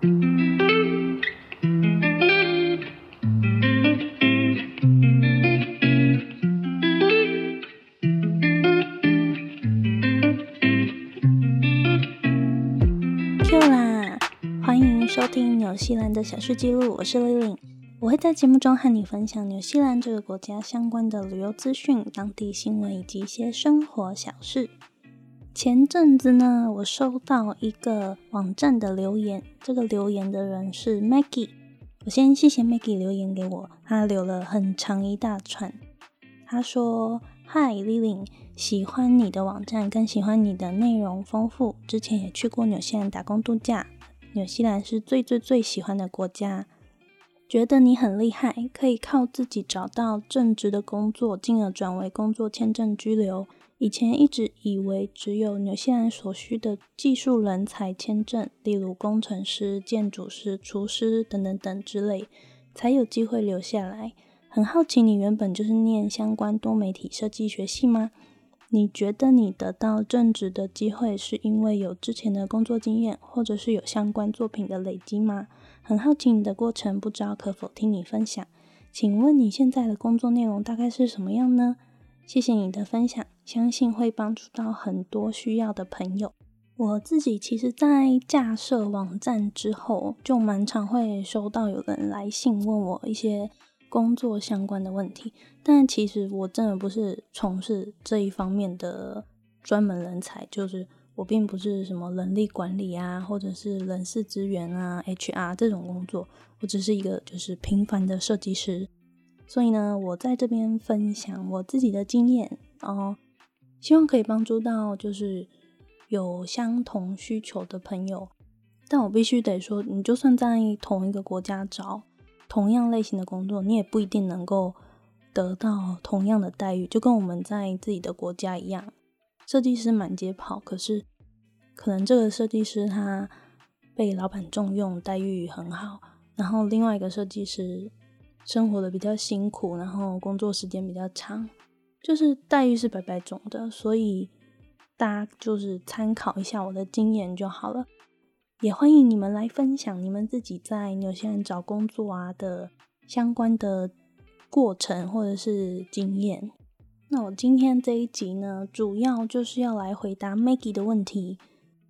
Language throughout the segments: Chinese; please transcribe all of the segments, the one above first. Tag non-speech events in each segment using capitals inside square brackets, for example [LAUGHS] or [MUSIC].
Q 啦！欢迎收听纽西兰的小事记录，我是 Lily。我会在节目中和你分享纽西兰这个国家相关的旅游资讯、当地新闻以及一些生活小事。前阵子呢，我收到一个网站的留言，这个留言的人是 Maggie。我先谢谢 Maggie 留言给我，他留了很长一大串。他说：“Hi Lily，喜欢你的网站，更喜欢你的内容丰富。之前也去过纽西兰打工度假，纽西兰是最最最喜欢的国家。觉得你很厉害，可以靠自己找到正职的工作，进而转为工作签证居留。”以前一直以为只有纽西兰所需的技术人才签证，例如工程师、建筑师、厨师等等等之类，才有机会留下来。很好奇，你原本就是念相关多媒体设计学系吗？你觉得你得到正职的机会是因为有之前的工作经验，或者是有相关作品的累积吗？很好奇你的过程，不知道可否听你分享？请问你现在的工作内容大概是什么样呢？谢谢你的分享，相信会帮助到很多需要的朋友。我自己其实，在架设网站之后，就蛮常会收到有人来信问我一些工作相关的问题。但其实我真的不是从事这一方面的专门人才，就是我并不是什么人力管理啊，或者是人事资源啊、HR 这种工作，我只是一个就是平凡的设计师。所以呢，我在这边分享我自己的经验，哦希望可以帮助到就是有相同需求的朋友。但我必须得说，你就算在同一个国家找同样类型的工作，你也不一定能够得到同样的待遇。就跟我们在自己的国家一样，设计师满街跑，可是可能这个设计师他被老板重用，待遇很好，然后另外一个设计师。生活的比较辛苦，然后工作时间比较长，就是待遇是百百种的，所以大家就是参考一下我的经验就好了。也欢迎你们来分享你们自己在纽西兰找工作啊的相关的过程或者是经验。那我今天这一集呢，主要就是要来回答 Maggie 的问题。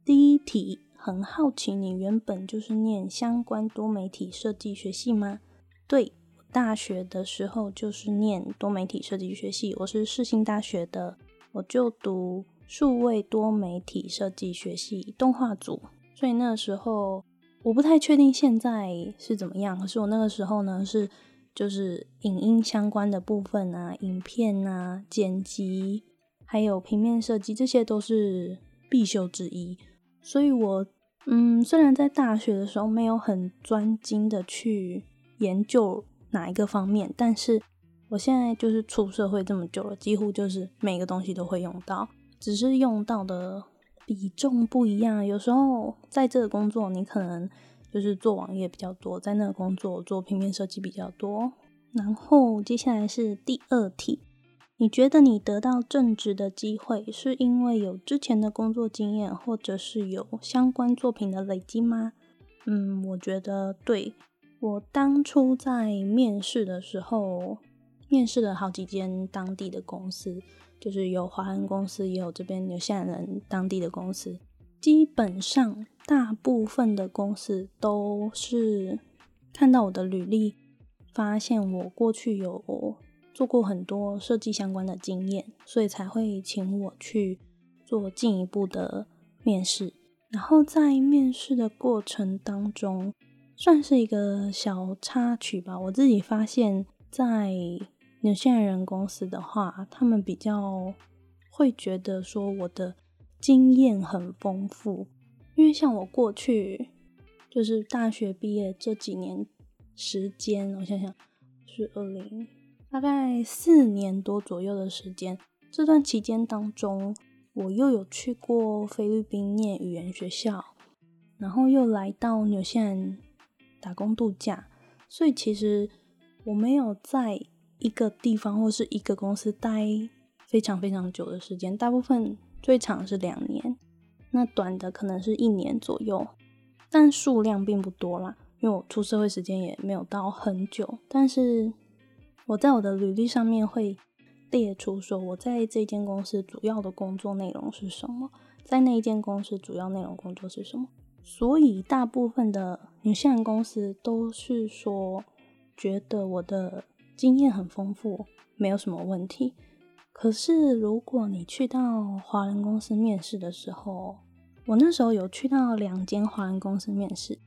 第一题，很好奇你原本就是念相关多媒体设计学系吗？对。大学的时候就是念多媒体设计学系，我是世新大学的，我就读数位多媒体设计学系动画组，所以那个时候我不太确定现在是怎么样，可是我那个时候呢是就是影音相关的部分啊，影片啊、剪辑，还有平面设计，这些都是必修之一，所以我嗯，虽然在大学的时候没有很专精的去研究。哪一个方面？但是我现在就是出社会这么久了，几乎就是每个东西都会用到，只是用到的比重不一样。有时候在这个工作，你可能就是做网页比较多；在那个工作做平面设计比较多。然后接下来是第二题，你觉得你得到正职的机会，是因为有之前的工作经验，或者是有相关作品的累积吗？嗯，我觉得对。我当初在面试的时候，面试了好几间当地的公司，就是有华人公司，也有这边有西兰人当地的公司。基本上，大部分的公司都是看到我的履历，发现我过去有做过很多设计相关的经验，所以才会请我去做进一步的面试。然后在面试的过程当中，算是一个小插曲吧。我自己发现，在纽西兰人公司的话，他们比较会觉得说我的经验很丰富，因为像我过去就是大学毕业这几年时间，我想想是二零大概四年多左右的时间。这段期间当中，我又有去过菲律宾念语言学校，然后又来到纽西兰。打工度假，所以其实我没有在一个地方或是一个公司待非常非常久的时间，大部分最长是两年，那短的可能是一年左右。但数量并不多啦，因为我出社会时间也没有到很久。但是我在我的履历上面会列出说我在这间公司主要的工作内容是什么，在那一间公司主要内容工作是什么。所以大部分的女性公司都是说觉得我的经验很丰富，没有什么问题。可是如果你去到华人公司面试的时候，我那时候有去到两间华人公司面试，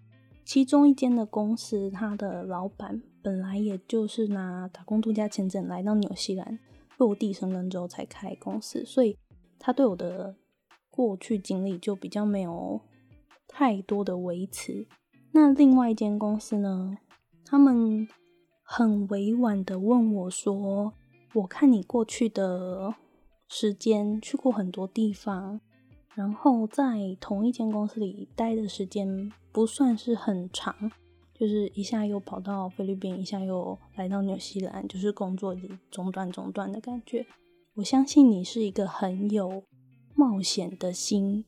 其中一间的公司，他的老板本来也就是拿打工度假签证来到纽西兰落地生根之后才开公司，所以他对我的过去经历就比较没有太多的维持。那另外一间公司呢，他们很委婉的问我说：“我看你过去的时间去过很多地方。”然后在同一间公司里待的时间不算是很长，就是一下又跑到菲律宾，一下又来到纽西兰，就是工作中断中断的感觉。我相信你是一个很有冒险的心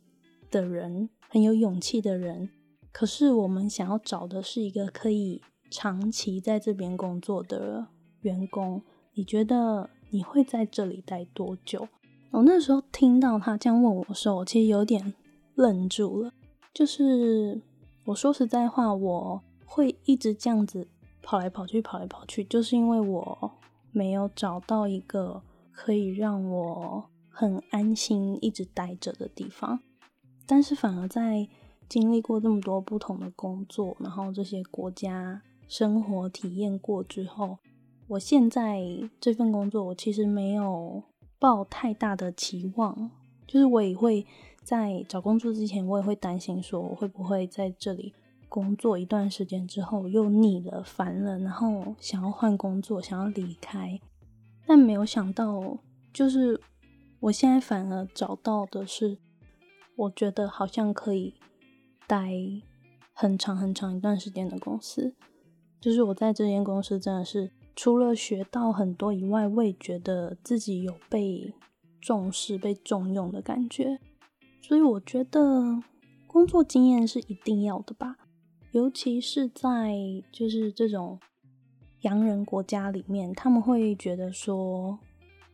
的人，很有勇气的人。可是我们想要找的是一个可以长期在这边工作的员工。你觉得你会在这里待多久？我那时候听到他这样问我的时候，我其实有点愣住了。就是我说实在话，我会一直这样子跑来跑去，跑来跑去，就是因为我没有找到一个可以让我很安心一直待着的地方。但是反而在经历过这么多不同的工作，然后这些国家生活体验过之后，我现在这份工作，我其实没有。抱太大的期望，就是我也会在找工作之前，我也会担心说，我会不会在这里工作一段时间之后又腻了、烦了，然后想要换工作，想要离开。但没有想到，就是我现在反而找到的是，我觉得好像可以待很长很长一段时间的公司。就是我在这间公司真的是。除了学到很多以外，我也觉得自己有被重视、被重用的感觉。所以我觉得工作经验是一定要的吧，尤其是在就是这种洋人国家里面，他们会觉得说，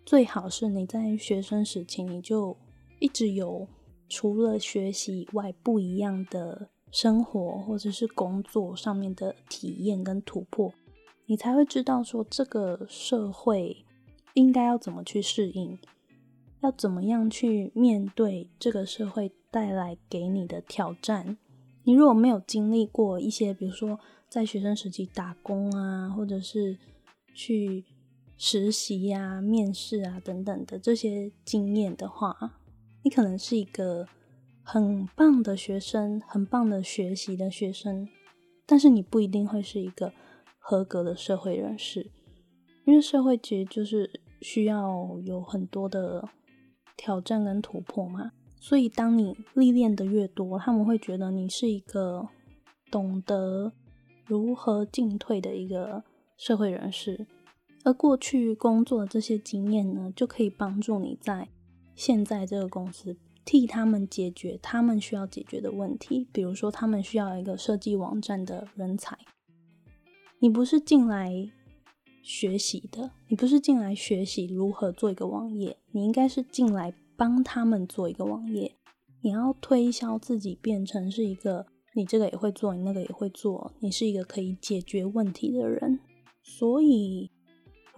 最好是你在学生时期你就一直有除了学习以外不一样的生活或者是工作上面的体验跟突破。你才会知道说这个社会应该要怎么去适应，要怎么样去面对这个社会带来给你的挑战。你如果没有经历过一些，比如说在学生时期打工啊，或者是去实习呀、面试啊等等的这些经验的话，你可能是一个很棒的学生，很棒的学习的学生，但是你不一定会是一个。合格的社会人士，因为社会其实就是需要有很多的挑战跟突破嘛。所以，当你历练的越多，他们会觉得你是一个懂得如何进退的一个社会人士。而过去工作的这些经验呢，就可以帮助你在现在这个公司替他们解决他们需要解决的问题。比如说，他们需要一个设计网站的人才。你不是进来学习的，你不是进来学习如何做一个网页，你应该是进来帮他们做一个网页。你要推销自己，变成是一个你这个也会做，你那个也会做，你是一个可以解决问题的人。所以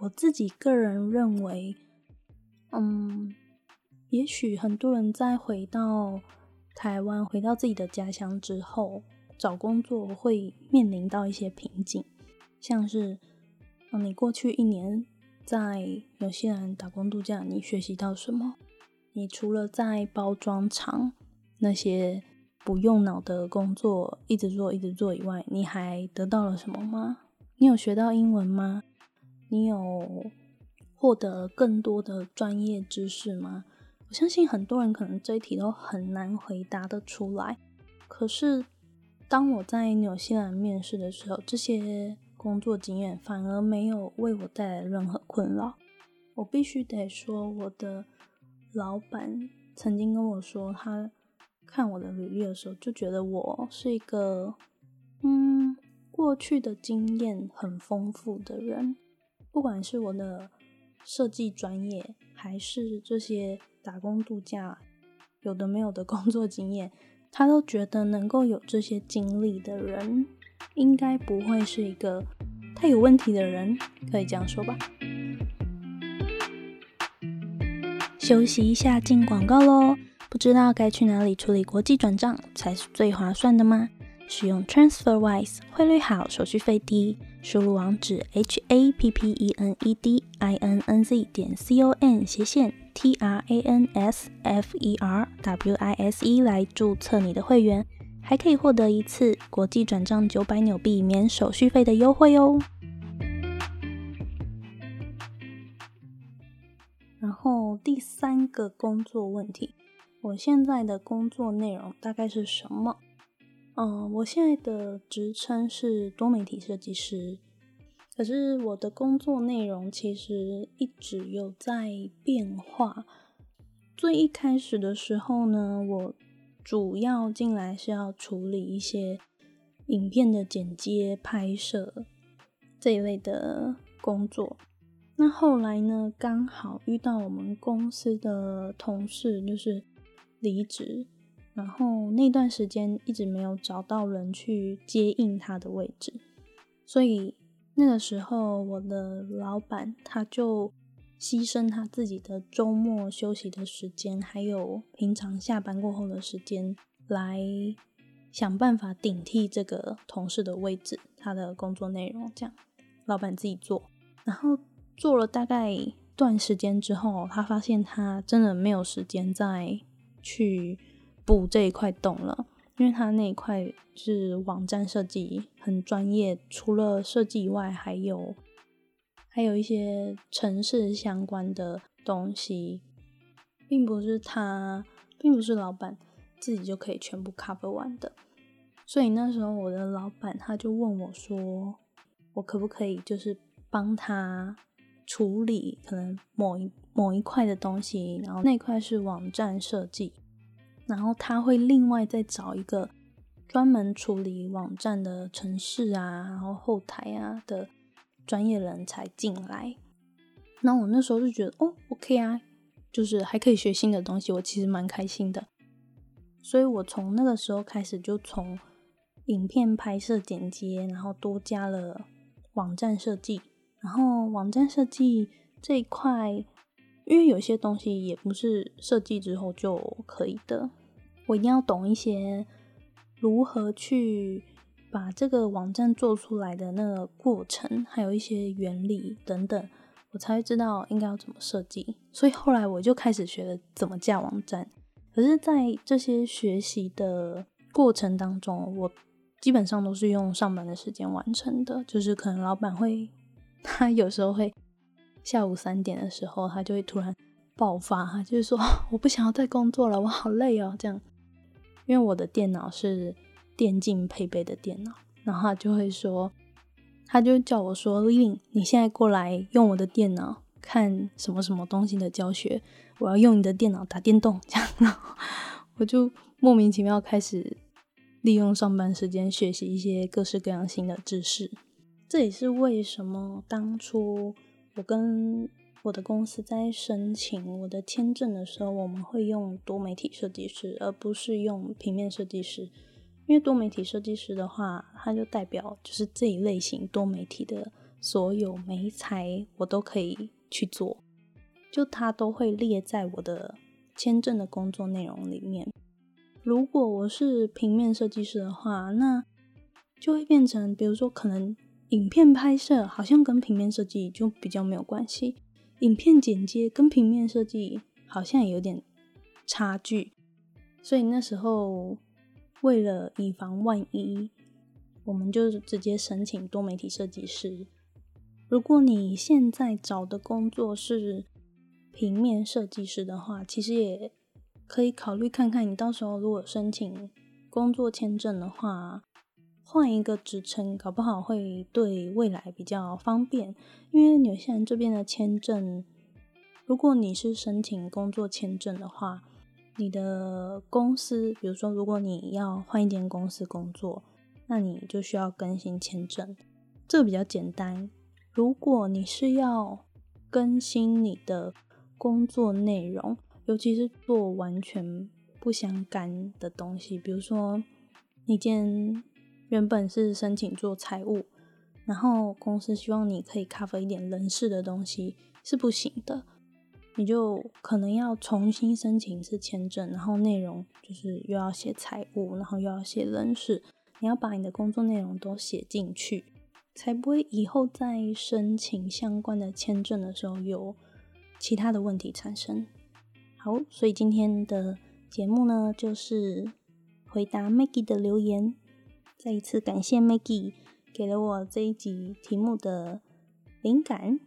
我自己个人认为，嗯，也许很多人在回到台湾、回到自己的家乡之后，找工作会面临到一些瓶颈。像是，嗯，你过去一年在纽西兰打工度假，你学习到什么？你除了在包装厂那些不用脑的工作一直做一直做以外，你还得到了什么吗？你有学到英文吗？你有获得更多的专业知识吗？我相信很多人可能这一题都很难回答得出来。可是当我在纽西兰面试的时候，这些。工作经验反而没有为我带来任何困扰。我必须得说，我的老板曾经跟我说，他看我的履历的时候，就觉得我是一个嗯，过去的经验很丰富的人，不管是我的设计专业，还是这些打工度假有的没有的工作经验，他都觉得能够有这些经历的人，应该不会是一个太有问题的人，可以这样说吧。休息一下，进广告喽。不知道该去哪里处理国际转账才是最划算的吗？使用 TransferWise，汇率好，手续费低。输入网址 h a p p e n e d i n n z 点 c o n 斜线 t r a n s f e r w i s e 来注册你的会员，还可以获得一次国际转账九百纽币免手续费的优惠哦。然后第三个工作问题，我现在的工作内容大概是什么？嗯，我现在的职称是多媒体设计师，可是我的工作内容其实一直有在变化。最一开始的时候呢，我主要进来是要处理一些影片的剪接、拍摄这一类的工作。那后来呢？刚好遇到我们公司的同事就是离职，然后那段时间一直没有找到人去接应他的位置，所以那个时候我的老板他就牺牲他自己的周末休息的时间，还有平常下班过后的时间，来想办法顶替这个同事的位置，他的工作内容这样，老板自己做，然后。做了大概段时间之后，他发现他真的没有时间再去补这一块洞了，因为他那一块是网站设计，很专业，除了设计以外，还有还有一些城市相关的东西，并不是他，并不是老板自己就可以全部 cover 完的。所以那时候我的老板他就问我说：“我可不可以就是帮他？”处理可能某一某一块的东西，然后那块是网站设计，然后他会另外再找一个专门处理网站的城市啊，然后后台啊的专业人才进来。那我那时候就觉得哦，OK 啊，就是还可以学新的东西，我其实蛮开心的。所以我从那个时候开始，就从影片拍摄剪接，然后多加了网站设计。然后网站设计这一块，因为有些东西也不是设计之后就可以的，我一定要懂一些如何去把这个网站做出来的那个过程，还有一些原理等等，我才会知道应该要怎么设计。所以后来我就开始学了怎么架网站。可是，在这些学习的过程当中，我基本上都是用上班的时间完成的，就是可能老板会。他有时候会下午三点的时候，他就会突然爆发，他就是说 [LAUGHS] 我不想要再工作了，我好累哦。这样，因为我的电脑是电竞配备的电脑，然后他就会说，他就叫我说：“Lily，你现在过来用我的电脑看什么什么东西的教学，我要用你的电脑打电动。”这样，然后我就莫名其妙开始利用上班时间学习一些各式各样新的知识。这也是为什么当初我跟我的公司在申请我的签证的时候，我们会用多媒体设计师，而不是用平面设计师。因为多媒体设计师的话，它就代表就是这一类型多媒体的所有媒材，我都可以去做，就它都会列在我的签证的工作内容里面。如果我是平面设计师的话，那就会变成，比如说可能。影片拍摄好像跟平面设计就比较没有关系，影片剪接跟平面设计好像有点差距，所以那时候为了以防万一，我们就直接申请多媒体设计师。如果你现在找的工作是平面设计师的话，其实也可以考虑看看，你到时候如果申请工作签证的话。换一个职称，搞不好会对未来比较方便。因为纽西兰这边的签证，如果你是申请工作签证的话，你的公司，比如说，如果你要换一间公司工作，那你就需要更新签证，这个比较简单。如果你是要更新你的工作内容，尤其是做完全不相干的东西，比如说你今天原本是申请做财务，然后公司希望你可以 cover 一点人事的东西，是不行的。你就可能要重新申请一次签证，然后内容就是又要写财务，然后又要写人事，你要把你的工作内容都写进去，才不会以后在申请相关的签证的时候有其他的问题产生。好，所以今天的节目呢，就是回答 Maggie 的留言，再一次感谢 Maggie 给了我这一集题目的灵感。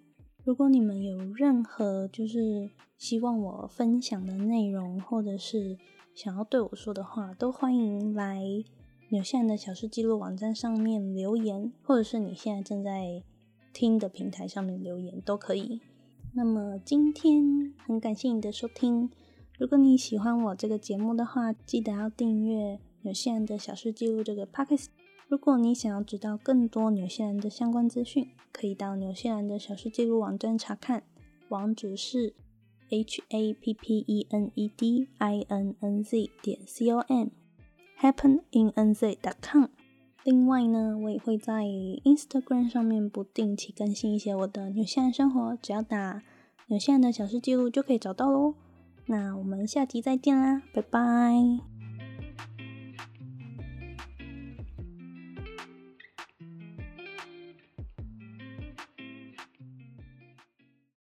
如果你们有任何就是希望我分享的内容，或者是想要对我说的话，都欢迎来纽西兰的小事记录网站上面留言，或者是你现在正在听的平台上面留言都可以。那么今天很感谢你的收听，如果你喜欢我这个节目的话，记得要订阅纽西兰的小事记录这个 podcast。如果你想要知道更多纽西兰的相关资讯，可以到纽西兰的小事记录网站查看，网址是 h a p p e n e d i n n z 点 c o m，happen in n z dot com。另外呢，我也会在 Instagram 上面不定期更新一些我的纽西兰生活，只要打纽西兰的小事记录就可以找到喽。那我们下集再见啦，拜拜。